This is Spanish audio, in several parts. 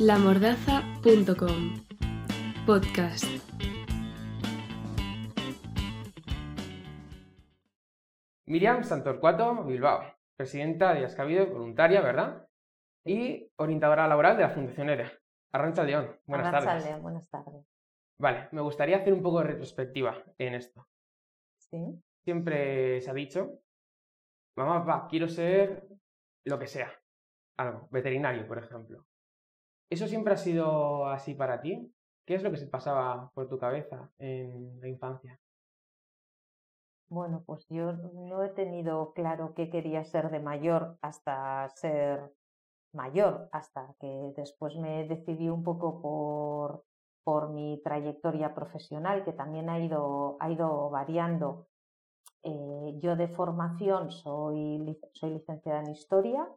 lamordaza.com Podcast. Miriam Santorcuato Bilbao, presidenta de Ascavido, voluntaria, ¿verdad? Y orientadora laboral de la Fundación ERE. Arrancha León, buenas tardes. León, buenas tardes. Vale, me gustaría hacer un poco de retrospectiva en esto. Sí. Siempre se ha dicho, mamá, papá, quiero ser lo que sea. Algo, veterinario, por ejemplo. ¿Eso siempre ha sido así para ti? ¿Qué es lo que se pasaba por tu cabeza en la infancia? Bueno, pues yo no he tenido claro qué quería ser de mayor hasta ser mayor, hasta que después me decidí un poco por, mi trayectoria profesional, que también ha ido, variando. Eh, yo de formación soy licenciada en historia,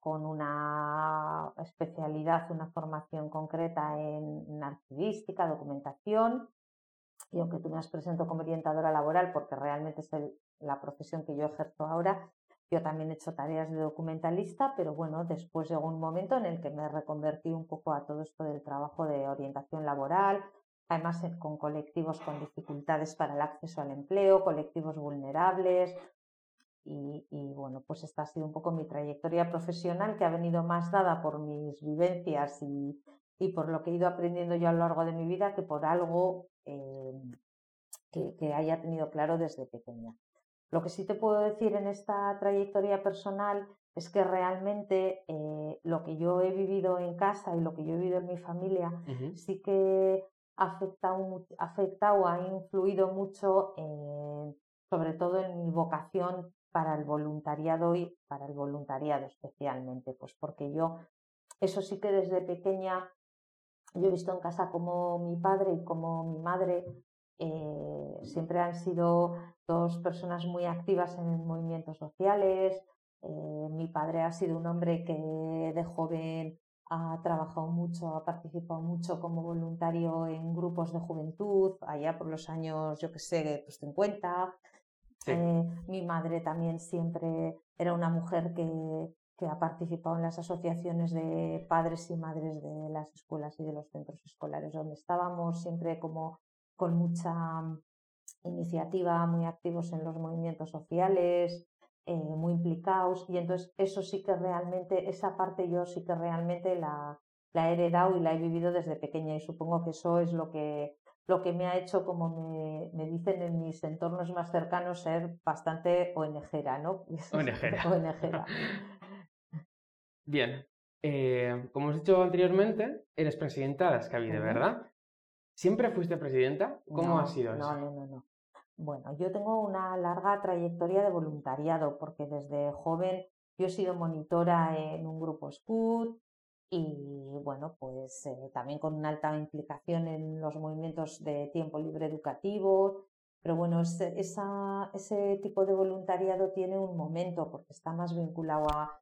con una especialidad, una formación concreta en archivística, documentación, y aunque tú me has presentado como orientadora laboral, porque realmente es la profesión que yo ejerzo ahora, yo también he hecho tareas de documentalista, pero bueno, después llegó un momento en el que me reconvertí un poco a todo esto del trabajo de orientación laboral, además eh, con colectivos con dificultades para el acceso al empleo, colectivos vulnerables. Y, y, bueno, pues esta ha sido un poco mi trayectoria profesional que ha venido más dada por mis vivencias y, y por lo que he ido aprendiendo yo a lo largo de mi vida que por algo eh, que, que haya tenido claro desde pequeña. Lo que sí te puedo decir en esta trayectoria personal es que realmente eh, lo que yo he vivido en casa y lo que yo he vivido en mi familia sí que ha afectado, afectado, ha influido mucho en- sobre todo en mi vocación para el voluntariado y para el voluntariado especialmente, pues porque yo eso sí que desde pequeña yo he visto en casa como mi padre y como mi madre eh, siempre han sido dos personas muy activas en movimientos sociales. Eh, mi padre ha sido un hombre que de joven ha trabajado mucho, ha participado mucho como voluntario en grupos de juventud, allá por los años, yo que sé, pues 50. Sí. Eh, mi madre también siempre era una mujer que, que ha participado en las asociaciones de padres y madres de las escuelas y de los centros escolares donde estábamos, siempre como con mucha mm, iniciativa, muy activos en los movimientos sociales, eh, muy implicados. Y entonces eso sí que realmente, esa parte yo sí que realmente la, la he heredado y la he vivido desde pequeña y supongo que eso es lo que, lo que me ha hecho, como me, me dicen en mis entornos más cercanos, ser bastante ONGera, ¿no? ONGera. ONGera. Bien, eh, como os he dicho anteriormente, eres presidenta de Ascavide, Ujú. ¿verdad? ¿Siempre fuiste presidenta? ¿Cómo No, ha sido no, eso? No, no, no. Bueno, yo tengo una larga trayectoria de voluntariado porque desde joven yo he sido monitora en un grupo Scout y bueno, pues eh, también con una alta implicación en los movimientos de tiempo libre educativo. Pero bueno, ese, esa, ese tipo de voluntariado tiene un momento porque está más vinculado a,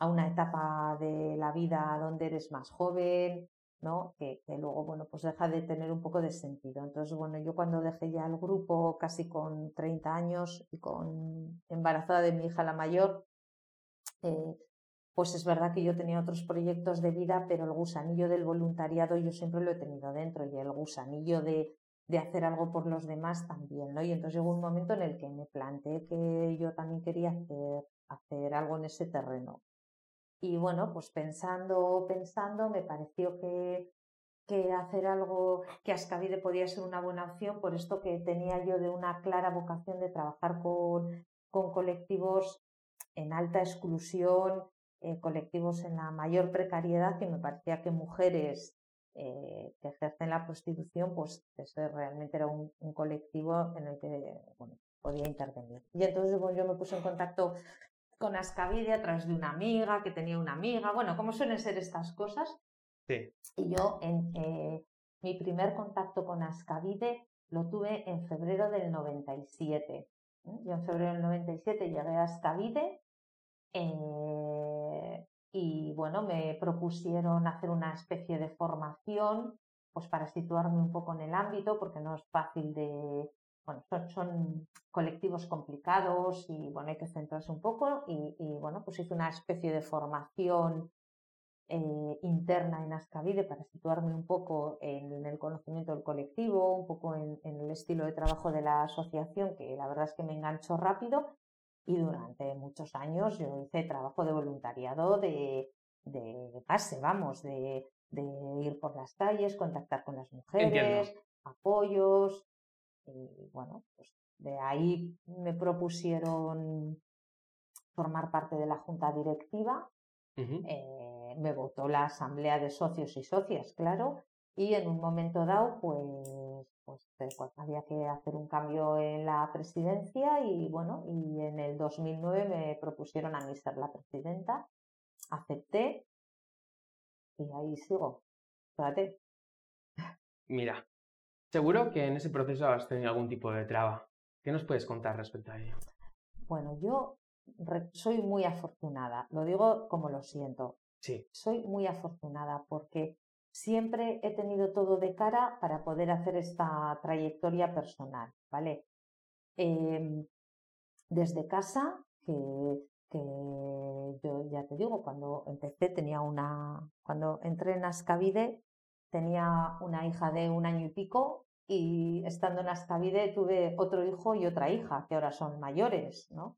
a una etapa de la vida donde eres más joven, ¿no? Que, que luego, bueno, pues deja de tener un poco de sentido. Entonces, bueno, yo cuando dejé ya el grupo casi con 30 años y con embarazada de mi hija la mayor, eh, pues es verdad que yo tenía otros proyectos de vida, pero el gusanillo del voluntariado yo siempre lo he tenido dentro y el gusanillo de, de hacer algo por los demás también, ¿no? Y entonces llegó un momento en el que me planteé que yo también quería hacer, hacer algo en ese terreno. Y bueno, pues pensando, pensando, me pareció que, que hacer algo, que Ascavide podía ser una buena opción, por esto que tenía yo de una clara vocación de trabajar con, con colectivos en alta exclusión, eh, colectivos en la mayor precariedad, que me parecía que mujeres eh, que ejercen la prostitución, pues eso realmente era un, un colectivo en el que bueno, podía intervenir. Y entonces bueno, yo me puse en contacto con Ascavide a través de una amiga, que tenía una amiga, bueno, como suelen ser estas cosas. Sí. Y yo, en, eh, mi primer contacto con Ascavide lo tuve en febrero del 97. ¿eh? Yo en febrero del 97 llegué a Ascavide eh, y bueno, me propusieron hacer una especie de formación pues para situarme un poco en el ámbito, porque no es fácil de, bueno, son, son colectivos complicados y bueno, hay que centrarse un poco y, bueno, pues hice una especie de formación eh, interna en Ascavide para situarme un poco en, el conocimiento del colectivo, un poco en, el estilo de trabajo de la asociación, que la verdad es que me enganchó rápido. Y durante muchos años yo hice trabajo de voluntariado de, de base, vamos, de, ir por las calles, contactar con las mujeres, apoyos. Y bueno, pues de ahí me propusieron formar parte de la junta directiva eh, me votó la asamblea de socios y socias, claro, y en un momento dado, pues, pues, eh, pues, había que hacer un cambio en la presidencia y bueno, y en el 2009 me propusieron a mí ser la presidenta, acepté y ahí sigo. Espérate. Mira, seguro que en ese proceso has tenido algún tipo de traba. ¿Qué nos puedes contar respecto a ello? Bueno, yo soy muy afortunada, lo digo como lo siento. Sí. Soy muy afortunada porque siempre he tenido todo de cara para poder hacer esta trayectoria personal, ¿vale? Em, desde casa, que, que, yo ya te digo, cuando empecé tenía una, cuando entré en Ascavide tenía una hija de un año y pico y estando en Ascavide tuve otro hijo y otra hija que ahora son mayores, ¿no?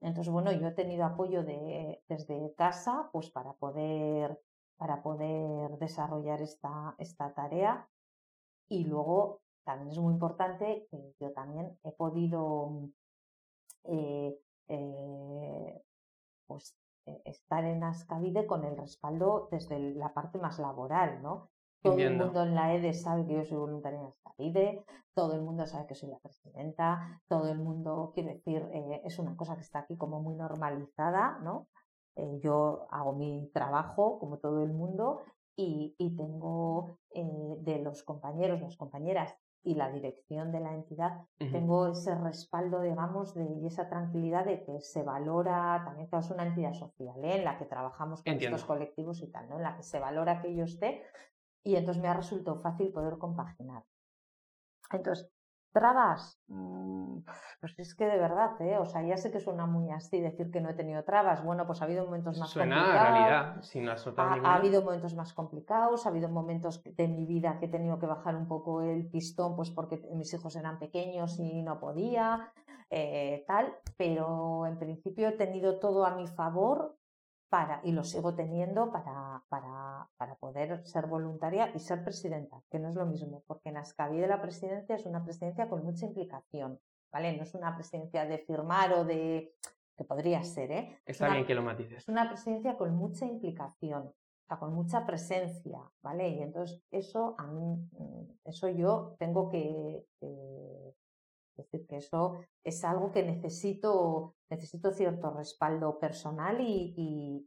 Entonces, bueno, yo he tenido apoyo de, desde casa pues para poder, para poder desarrollar esta, esta tarea. Y luego también es muy importante que yo también he podido eh, eh, pues, eh, estar en Ascavide con el respaldo desde la parte más laboral, ¿no? Todo el mundo en la EDE sabe que yo soy voluntaria en esta vida, todo el mundo sabe que soy la presidenta, todo el mundo, quiere decir, eh, es una cosa que está aquí como muy normalizada, ¿no? Eh, yo hago mi trabajo como todo el mundo y, tengo eh, de los compañeros, las compañeras y la dirección de la entidad, tengo ese respaldo, digamos, de, y esa tranquilidad de que se valora, también que es una entidad social en la que trabajamos con estos colectivos y tal, ¿no? En la que se valora que yo esté y entonces me ha resultado fácil poder compaginar. Entonces, trabas, mm, pues es que de verdad, ¿eh? o sea, ya sé que suena muy así decir que no he tenido trabas. Bueno, pues ha habido momentos más complicados. Suena realidad, sin ha, ha habido momentos más complicados, ha habido momentos de mi vida que he tenido que bajar un poco el pistón, pues porque mis hijos eran pequeños y no podía, eh, tal, pero en principio he tenido todo a mi favor para, y lo sigo teniendo para, para, para, poder ser voluntaria y ser presidenta, que no es lo mismo, porque en de la presidencia es una presidencia con mucha implicación, ¿vale? No es una presidencia de firmar o de... que podría ser, ¿eh? Está bien que lo matices. Es una presidencia con mucha implicación, o sea, con mucha presencia, ¿vale? Y entonces eso a mí, mm, eso yo tengo que, es decir, que eso es algo que necesito, necesito cierto respaldo personal y,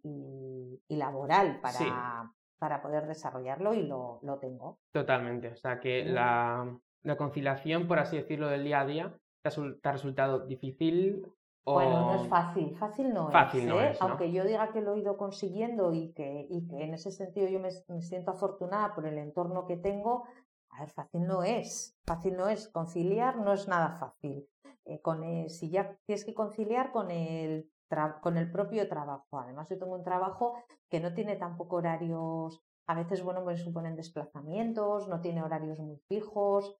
laboral para, para poder desarrollarlo y lo, tengo. Totalmente. O sea que la, conciliación, por así decirlo, del día a día, ¿te ha, resultado difícil? Bueno, no es fácil, fácil no es. ¿eh? Aunque yo diga que lo he ido consiguiendo y que, y que en ese sentido yo me, me siento afortunada por el entorno que tengo, a ver, fácil no es, fácil no es, conciliar no es nada fácil. Eh, con si ya tienes que conciliar con el, con el propio trabajo. Además, yo tengo un trabajo que no tiene tampoco horarios, a veces, bueno, me suponen desplazamientos, no tiene horarios muy fijos.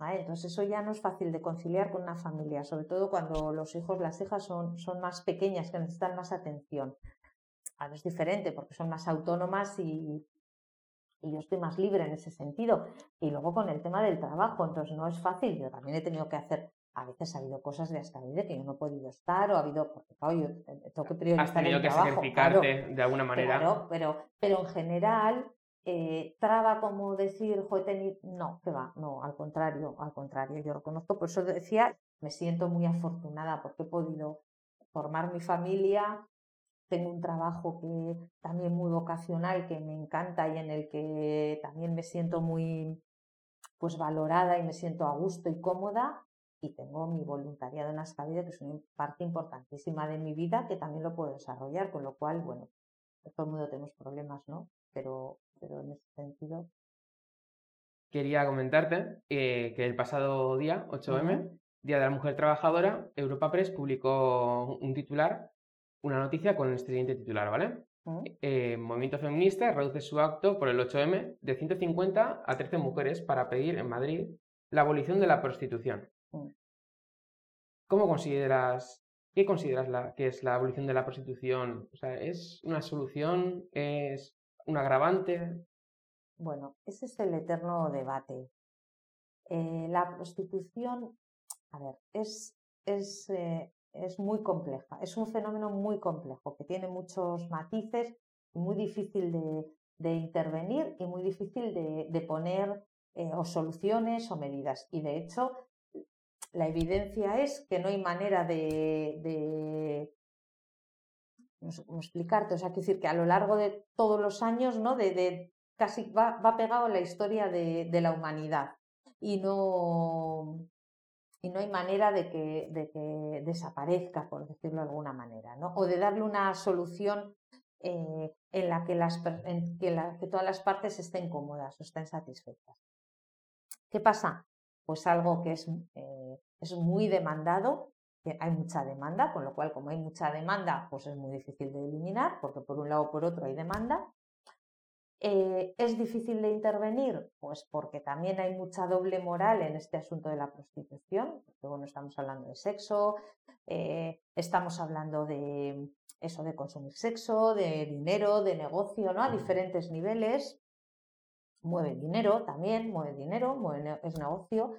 Entonces, eso ya no es fácil de conciliar con una familia, sobre todo cuando los hijos, las hijas son, son más pequeñas, que necesitan más atención. Ahora es diferente porque son más autónomas y y yo estoy más libre en ese sentido. Y luego con el tema del trabajo, entonces no es fácil. Yo también he tenido que hacer, a veces ha habido cosas de hasta que yo no he podido estar o ha habido, porque claro, yo tengo que priorizar Has tenido que sacrificarte de alguna manera. Claro, pero, pero en general, eh, traba como decir, tenido... no, que va, no, al contrario, al contrario, yo reconozco, por eso decía, me siento muy afortunada porque he podido formar mi familia, tengo un trabajo que también muy vocacional, que me encanta y en el que también me siento muy pues valorada y me siento a gusto y cómoda. Y tengo mi voluntariado en Ascavide, que es una parte importantísima de mi vida, que también lo puedo desarrollar, con lo cual, bueno, todo el mundo tenemos problemas, ¿no? Pero, pero en ese sentido. Quería comentarte eh, que el pasado día, 8M, Día de la Mujer Trabajadora, Europa Press publicó un titular una noticia con el siguiente titular, ¿vale? ¿Mm? eh, movimiento feminista reduce su acto por el 8M de 150 a 13 mujeres para pedir en Madrid la abolición de la prostitución. ¿Cómo consideras, qué consideras la, que es la abolición de la prostitución? O sea, ¿es una solución? ¿Es un agravante? Bueno, ese es el eterno debate. Eh, la prostitución, a ver, es, es, eh, es muy compleja, es un fenómeno muy complejo que tiene muchos matices, muy difícil de, intervenir y muy difícil de, poner eh, o soluciones o medidas. Y de hecho, la evidencia es que no hay manera de, no sé cómo explicarte, o sea, quiero decir que a lo largo de todos los años, ¿no? De, casi va, pegado la historia de, de la humanidad y no, y no hay manera de que, de que desaparezca, por decirlo de alguna manera, ¿no? O de darle una solución eh, en la que, las, en que, la, que todas las partes estén cómodas o estén satisfechas. ¿Qué pasa? Pues algo que es, eh, es muy demandado, que hay mucha demanda, con lo cual como hay mucha demanda, pues es muy difícil de eliminar, porque por un lado o por otro hay demanda. Eh, ¿Es difícil de intervenir? Pues porque también hay mucha doble moral en este asunto de la prostitución, porque bueno, estamos hablando de sexo, eh, estamos hablando de eso de consumir sexo, de dinero, de negocio, ¿no? A diferentes niveles. Mueve dinero también, mueve dinero, mueve, es negocio.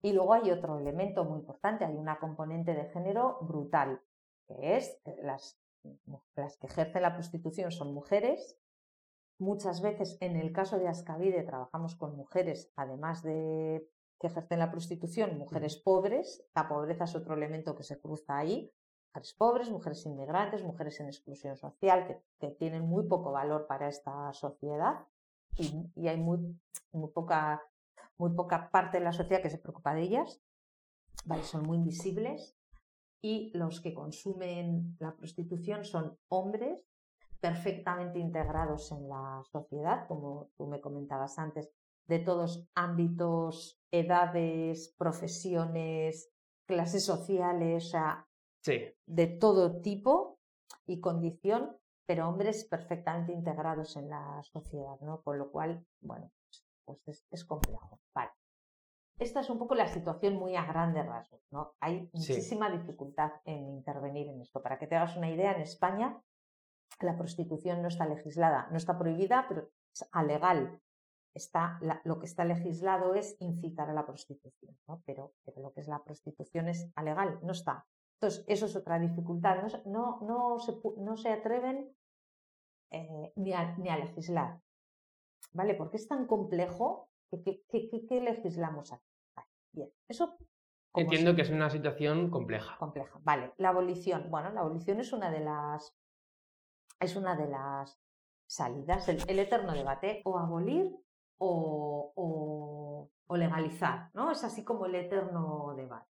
Y luego hay otro elemento muy importante, hay una componente de género brutal, que es las, las que ejercen la prostitución son mujeres, Muchas veces, en el caso de Ascavide, trabajamos con mujeres, además de que ejercen la prostitución, mujeres pobres. La pobreza es otro elemento que se cruza ahí. Mujeres pobres, mujeres inmigrantes, mujeres en exclusión social, que, que tienen muy poco valor para esta sociedad y, y hay muy, muy, poca, muy poca parte de la sociedad que se preocupa de ellas. Vale, son muy invisibles. Y los que consumen la prostitución son hombres perfectamente integrados en la sociedad, como tú me comentabas antes, de todos ámbitos, edades, profesiones, clases sociales, o sea, Sí. de todo tipo y condición, pero hombres perfectamente integrados en la sociedad, ¿no? Con lo cual, bueno, pues es, es complejo. Vale. Esta es un poco la situación muy a grandes rasgos, ¿no? Hay Sí. muchísima dificultad en intervenir en esto. Para que te hagas una idea, en España la prostitución no está legislada, no está prohibida, pero es alegal. Está, la- lo que está legislado es incitar a la prostitución, ¿no? pero, pero lo que es la prostitución es alegal, no está. Entonces, eso es otra dificultad. No, se- no, no, se, no se atreven eh, ni, a, ni a legislar. ¿Vale? Porque es tan complejo que, que, que- que- que legislamos aquí. Vale, bien. Eso Entiendo que es una situación compleja. compleja. Vale, la abolición. Bueno, la abolición es una de las es una de las salidas, el, eterno debate, o abolir o, o- legalizar, ¿no? Es así como el eterno debate.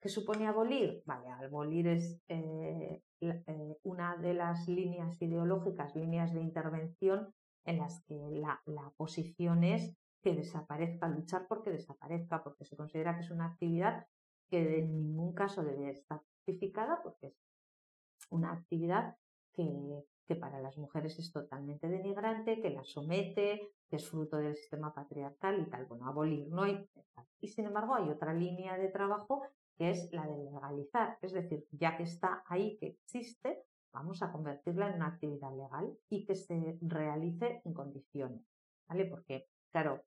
¿Qué supone abolir? Vale, abolir es eh, eh, una de las líneas ideológicas, líneas de intervención en las que la, la posición es que desaparezca, luchar porque desaparezca, porque se considera que es una actividad que en ningún caso debe estar justificada porque es una actividad que, para las mujeres es totalmente denigrante, que las somete, que es fruto del sistema patriarcal y tal. Bueno, abolir no. Y sin embargo hay otra línea de trabajo que es la de legalizar. Es decir, ya que está ahí, que existe, vamos a convertirla en una actividad legal y que se realice en condiciones. ¿Vale? Porque, claro,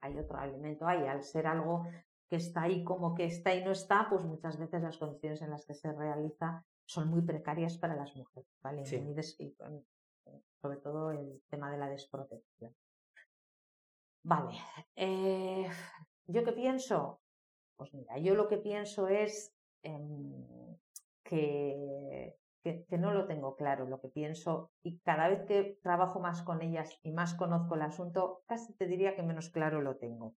hay otro elemento ahí, al ser algo que está ahí como que está y no está, pues muchas veces las condiciones en las que se realiza son muy precarias para las mujeres, ¿vale? Sí. Y, mm, sobre todo el tema de la desprotección. Vale, eh, ¿yo qué pienso? Pues mira, yo lo que pienso es em, que, que, que no lo tengo claro, lo que pienso, y cada vez que trabajo más con ellas y más conozco el asunto, casi te diría que menos claro lo tengo.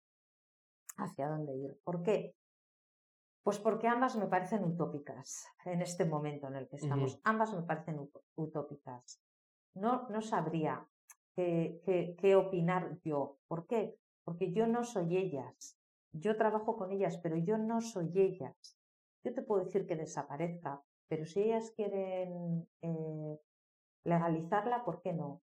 ¿Hacia dónde ir? ¿Por qué? Pues porque ambas me parecen utópicas en este momento en el que estamos. Ambas me parecen ut- utópicas. No, no sabría qué, qué- qué opinar yo. ¿Por qué? Porque yo no soy ellas. Yo trabajo con ellas, pero yo no soy ellas. Yo te puedo decir que desaparezca, pero si ellas quieren eh, legalizarla, ¿por qué no?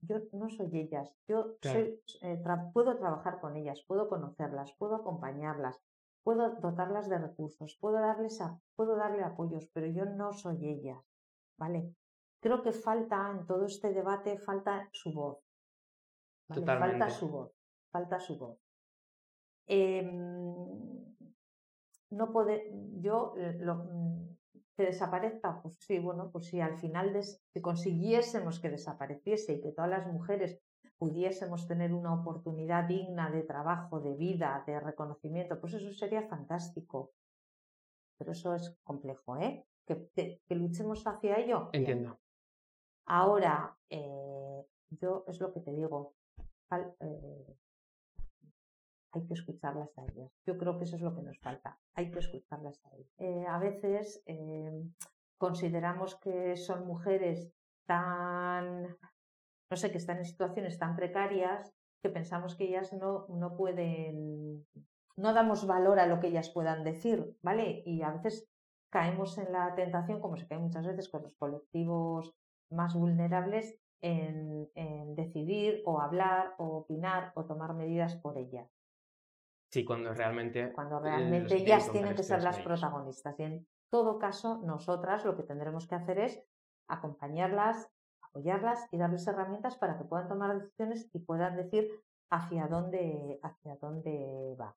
Yo no soy ellas, yo soy, eh, puedo trabajar con ellas, puedo conocerlas, puedo acompañarlas, puedo dotarlas de recursos, puedo darles a, puedo darle apoyos, pero yo no soy ellas, ¿vale? Creo que falta en todo este debate, falta su voz. Falta su voz, falta su voz. Em, no puede, yo lo, que desaparezca, pues sí, bueno, pues si al final si consiguiésemos que desapareciese y que todas las mujeres pudiésemos tener una oportunidad digna de trabajo, de vida, de reconocimiento, pues eso sería fantástico. Pero eso es complejo, ¿eh? Que, que luchemos hacia ello. Entiendo. Ahora, eh, yo es lo que te digo, eh, hay que escucharlas a ellas. Yo creo que eso es lo que nos falta, hay que escucharlas a ellas. Eh, a veces consideramos que son mujeres tan, no sé, que están en situaciones tan precarias que pensamos que ellas no, no pueden, no damos valor a lo que ellas puedan decir, ¿vale? Y a veces caemos en la tentación, como se cae muchas veces con los colectivos más vulnerables en, decidir o hablar o opinar o tomar medidas por ellas. Sí, cuando realmente. Cuando realmente ellas tienen que ser las protagonistas. Y en todo caso, nosotras lo que tendremos que hacer es acompañarlas, apoyarlas y darles herramientas para que puedan tomar decisiones y puedan decir hacia dónde, hacia dónde va.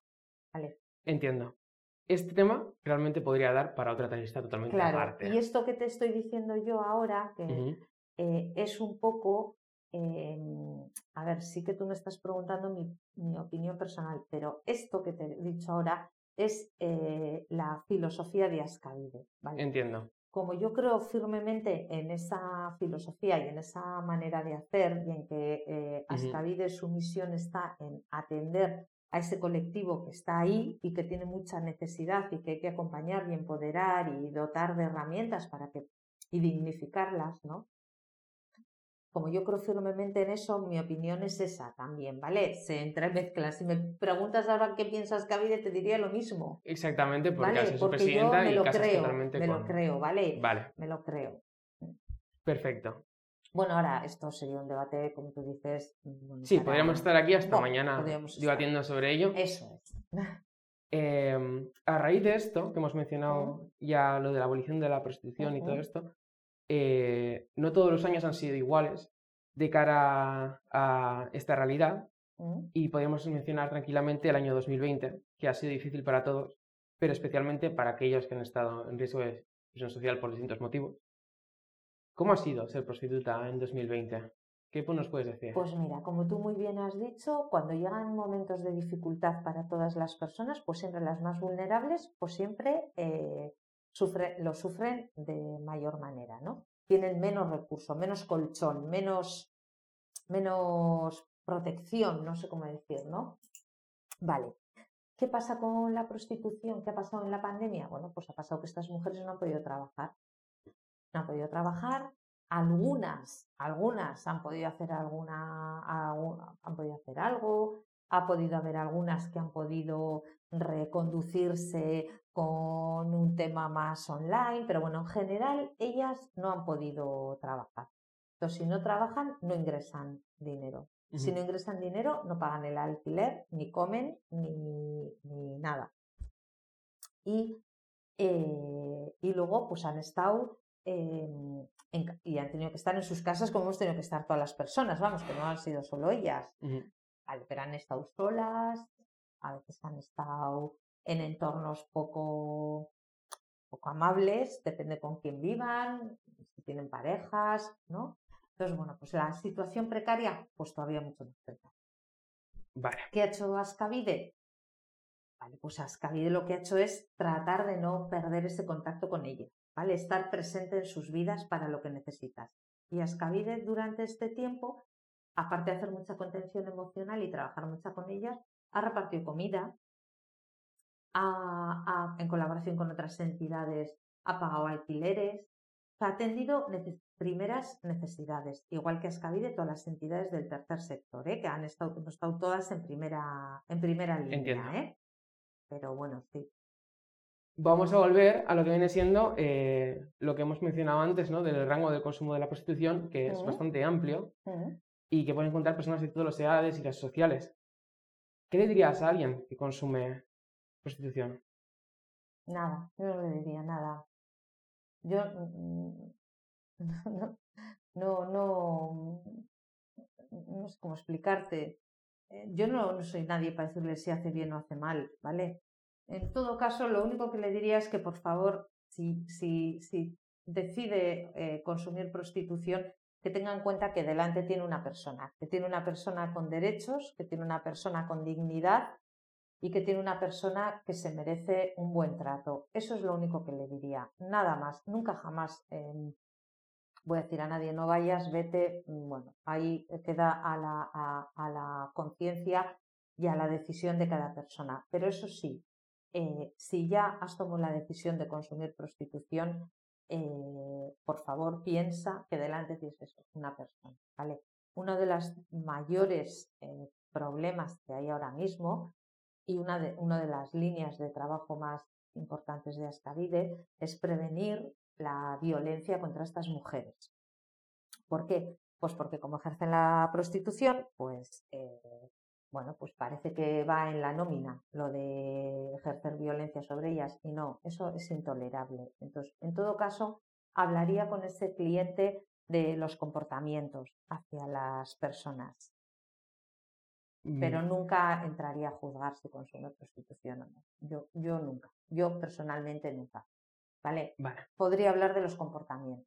¿Vale? Entiendo. Este tema realmente podría dar para otra entrevista totalmente claro, aparte. Y esto que te estoy diciendo yo ahora, que eh, es un poco, em, a ver, sí que tú me estás preguntando mi, opinión personal, pero esto que te he dicho ahora es eh, la filosofía de Ascavide. ¿vale? Entiendo. Como yo creo firmemente en esa filosofía y en esa manera de hacer y en que eh, Ascavide su misión está en atender a ese colectivo que está ahí y que tiene mucha necesidad y que hay que acompañar y empoderar y dotar de herramientas para que y dignificarlas, ¿no? Como yo creo firmemente en eso, mi opinión es esa también, ¿vale? Se entremezcla. Si me preguntas ahora qué piensas Cavide, te diría lo mismo. Exactamente, porque ¿vale? su presidenta me lo y creo, me lo creo, ¿vale? Vale. Me lo creo. Perfecto. Bueno, ahora esto sería un debate, como tú dices. sí, podríamos estar aquí hasta mañana debatiendo sobre ello. Eso es. Em, a raíz de esto, que hemos mencionado ya lo de la abolición de la prostitución y todo esto, eh, no todos los años han sido iguales de cara a esta realidad y podríamos mencionar tranquilamente el año 2020, que ha sido difícil para todos, pero especialmente para aquellos que han estado en riesgo de exclusión social por distintos motivos. ¿Cómo ha sido ser prostituta en 2020? ¿Qué nos puedes decir? Pues mira, como tú muy bien has dicho, cuando llegan momentos de dificultad para todas las personas, pues siempre las más vulnerables, pues siempre eh, lo sufren de mayor manera, ¿no? Tienen menos recursos, menos colchón, menos, menos protección, no sé cómo decir, ¿no? Vale. ¿Qué pasa con la prostitución? ¿Qué ha pasado en la pandemia? Bueno, pues ha pasado que estas mujeres no han podido trabajar no han podido trabajar. Algunas, algunas han podido hacer alguna, han podido hacer algo. Ha podido haber algunas que han podido reconducirse con un tema más online, pero bueno, en general ellas no han podido trabajar. Entonces, si no trabajan, no ingresan dinero. Si no ingresan dinero, no pagan el alquiler, ni comen, ni, nada. Y, eh, y luego, pues han estado Em, y han tenido que estar en sus casas como hemos tenido que estar todas las personas, vamos, que no han sido solo ellas. pero han estado solas, a veces han estado en entornos poco, poco amables, depende con quién vivan, si tienen parejas, ¿no? Entonces, bueno, pues la situación precaria, pues todavía mucho más precaria. Vale. ¿Qué ha hecho Ascavide? Vale, pues Ascavide lo que ha hecho es tratar de no perder ese contacto con ella. ¿vale? Estar presente en sus vidas para lo que necesitas. Y Ascavide durante este tiempo, aparte de hacer mucha contención emocional y trabajar mucho con ellas, ha repartido comida, en colaboración con otras entidades, ha pagado alquileres, ha atendido primeras necesidades, igual que Ascavide, todas las entidades del tercer sector, ¿eh? que han estado, hemos estado todas en primera, en primera línea. ¿eh? Pero bueno, sí, vamos a volver a lo que viene siendo eh, lo que hemos mencionado antes, ¿no? Del rango de consumo de la prostitución, que es Ujú. bastante amplio Ujú. y que pueden encontrar personas de todas las edades y las sociales. ¿Qué le dirías a alguien que consume prostitución? Nada, yo no le diría nada. Yo mm, no, no, no, no sé cómo explicarte. Eh, Yo no, no soy nadie para decirle si hace bien o hace mal, ¿vale? En todo caso, lo único que le diría es que, por favor, si, si, si decide eh, consumir prostitución, que tenga en cuenta que delante tiene una persona, que tiene una persona con derechos, que tiene una persona con dignidad y que tiene una persona que se merece un buen trato. Eso es lo único que le diría. Nada más. Nunca jamás eh, voy a decir a nadie no vayas, vete. Mm, Bueno, ahí queda a la, a, la conciencia y a la decisión de cada persona. Pero eso sí, eh, si ya has tomado la decisión de consumir prostitución, eh, por favor piensa que delante tienes una persona. ¿vale? Uno de los mayores eh, problemas que hay ahora mismo y una de, una de las líneas de trabajo más importantes de Ascavide es prevenir la violencia contra estas mujeres. ¿Por qué? Pues porque como ejercen la prostitución, pues eh, bueno, pues parece que va en la nómina lo de ejercer violencia sobre ellas y no, eso es intolerable. Entonces, en todo caso, hablaría con ese cliente de los comportamientos hacia las personas, pero nunca entraría a juzgar si consume prostitución o no. Yo, yo nunca, yo personalmente nunca. ¿Vale? Vale. Podría hablar de los comportamientos.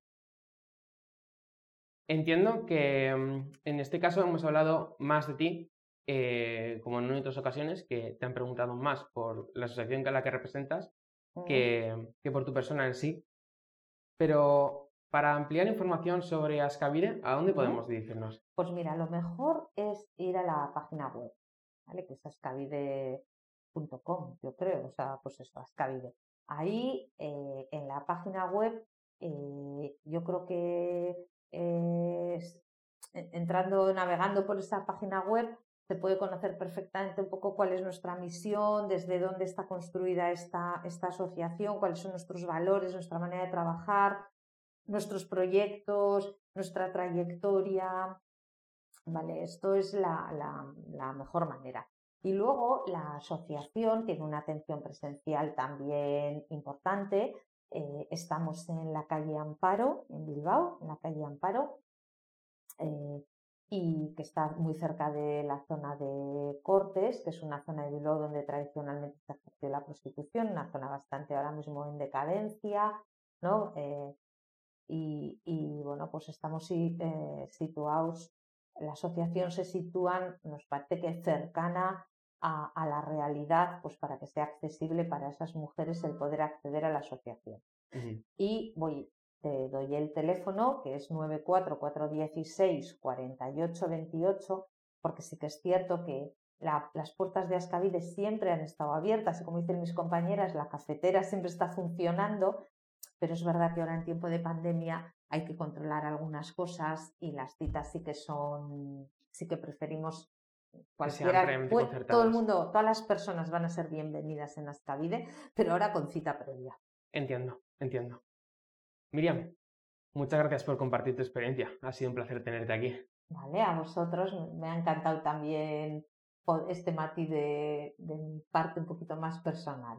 Entiendo que mm, en este caso hemos hablado más de ti, eh, como en otras ocasiones, que te han preguntado más por la asociación a la que representas que, que por tu persona en sí. Pero para ampliar información sobre Ascavide, ¿a dónde podemos dirigirnos? Pues mira, lo mejor es ir a la página web, ¿vale? Que es ascavide.com, yo creo, o sea, pues eso, Ascavide. Ahí, eh, en la página web, eh, yo creo que eh, en- entrando, navegando por esa página web, se puede conocer perfectamente un poco cuál es nuestra misión, desde dónde está construida esta, esta asociación, cuáles son nuestros valores, nuestra manera de trabajar, nuestros proyectos, nuestra trayectoria. Vale, esto es la, la- mejor manera. Y luego la asociación tiene una atención presencial también importante. Eh, estamos en la calle Amparo, en Bilbao, en la calle Amparo, eh, y que está muy cerca de la zona de Cortes, que es una zona de Bilbao donde tradicionalmente se ejerció la prostitución, una zona bastante ahora mismo en decadencia, ¿no? Eh, y, y, bueno, pues estamos eh, situados, la asociación se sitúa, nos parece que cercana a, a la realidad, pues para que sea accesible para esas mujeres el poder acceder a la asociación. Y voy, te doy el teléfono, que es 94416 4828, porque sí que es cierto que la- las puertas de Ascavide siempre han estado abiertas y como dicen mis compañeras, la cafetera siempre está funcionando, pero es verdad que ahora en tiempo de pandemia hay que controlar algunas cosas y las citas sí que son, sí que preferimos cualquiera, pues, todo el mundo, todas las personas van a ser bienvenidas en Ascavide, pero ahora con cita previa. Entiendo, entiendo. Miriam, muchas gracias por compartir tu experiencia. Ha sido un placer tenerte aquí. Vale, a vosotros me ha encantado también este matiz de, de mi parte un poquito más personal.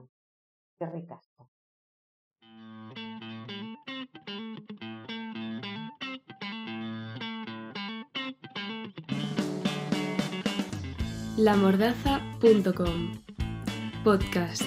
Qué ricasco. lamordaza.com Podcast